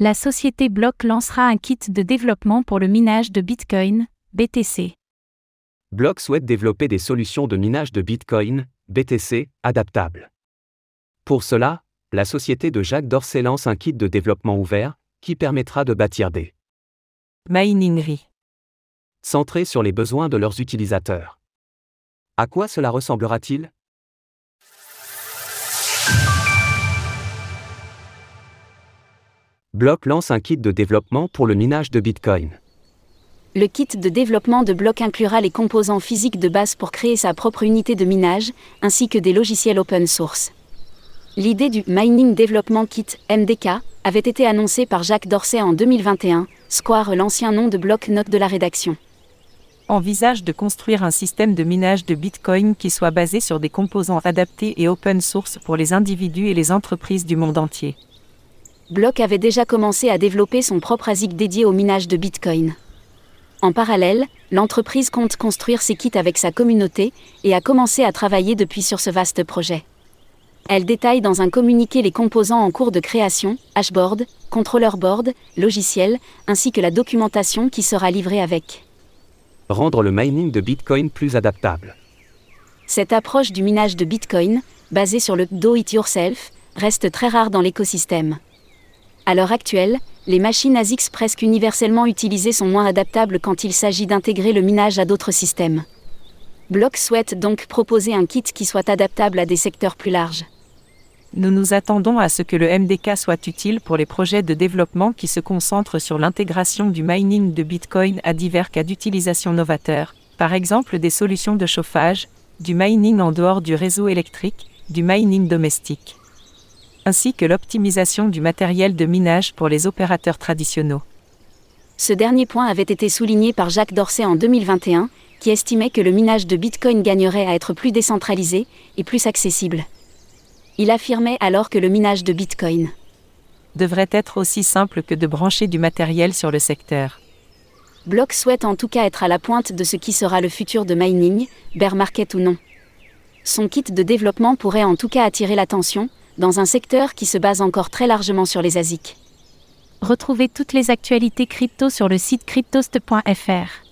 La société Block lancera un kit de développement pour le minage de Bitcoin, BTC. Block souhaite développer des solutions de minage de Bitcoin, BTC, adaptables. Pour cela, la société de Jacques Dorsey lance un kit de développement ouvert, qui permettra de bâtir des Miningerie. centrés sur les besoins de leurs utilisateurs. À quoi cela ressemblera-t-il? Block lance un kit de développement pour le minage de Bitcoin. Le kit de développement de bloc inclura les composants physiques de base pour créer sa propre unité de minage, ainsi que des logiciels open source. L'idée du Mining Development Kit, MDK, avait été annoncée par Jacques Dorsey en 2021, Square l'ancien nom de bloc note de la rédaction. Envisage de construire un système de minage de Bitcoin qui soit basé sur des composants adaptés et open source pour les individus et les entreprises du monde entier. Block avait déjà commencé à développer son propre ASIC dédié au minage de Bitcoin. En parallèle, l'entreprise compte construire ses kits avec sa communauté et a commencé à travailler depuis sur ce vaste projet. Elle détaille dans un communiqué les composants en cours de création, hashboard, controller board, logiciel, ainsi que la documentation qui sera livrée avec. Rendre le mining de Bitcoin plus adaptable. Cette approche du minage de Bitcoin, basée sur le do-it-yourself, reste très rare dans l'écosystème. À l'heure actuelle, les machines ASICS presque universellement utilisées sont moins adaptables quand il s'agit d'intégrer le minage à d'autres systèmes. Block souhaite donc proposer un kit qui soit adaptable à des secteurs plus larges. Nous nous attendons à ce que le MDK soit utile pour les projets de développement qui se concentrent sur l'intégration du mining de Bitcoin à divers cas d'utilisation novateurs, par exemple des solutions de chauffage, du mining en dehors du réseau électrique, du mining domestique, ainsi que l'optimisation du matériel de minage pour les opérateurs traditionnels. Ce dernier point avait été souligné par Jacques Dorsey en 2021, qui estimait que le minage de Bitcoin gagnerait à être plus décentralisé et plus accessible. Il affirmait alors que le minage de Bitcoin devrait être aussi simple que de brancher du matériel sur le secteur. Block souhaite en tout cas être à la pointe de ce qui sera le futur de mining, bear market ou non. Son kit de développement pourrait en tout cas attirer l'attention, dans un secteur qui se base encore très largement sur les ASIC. Retrouvez toutes les actualités crypto sur le site cryptost.fr.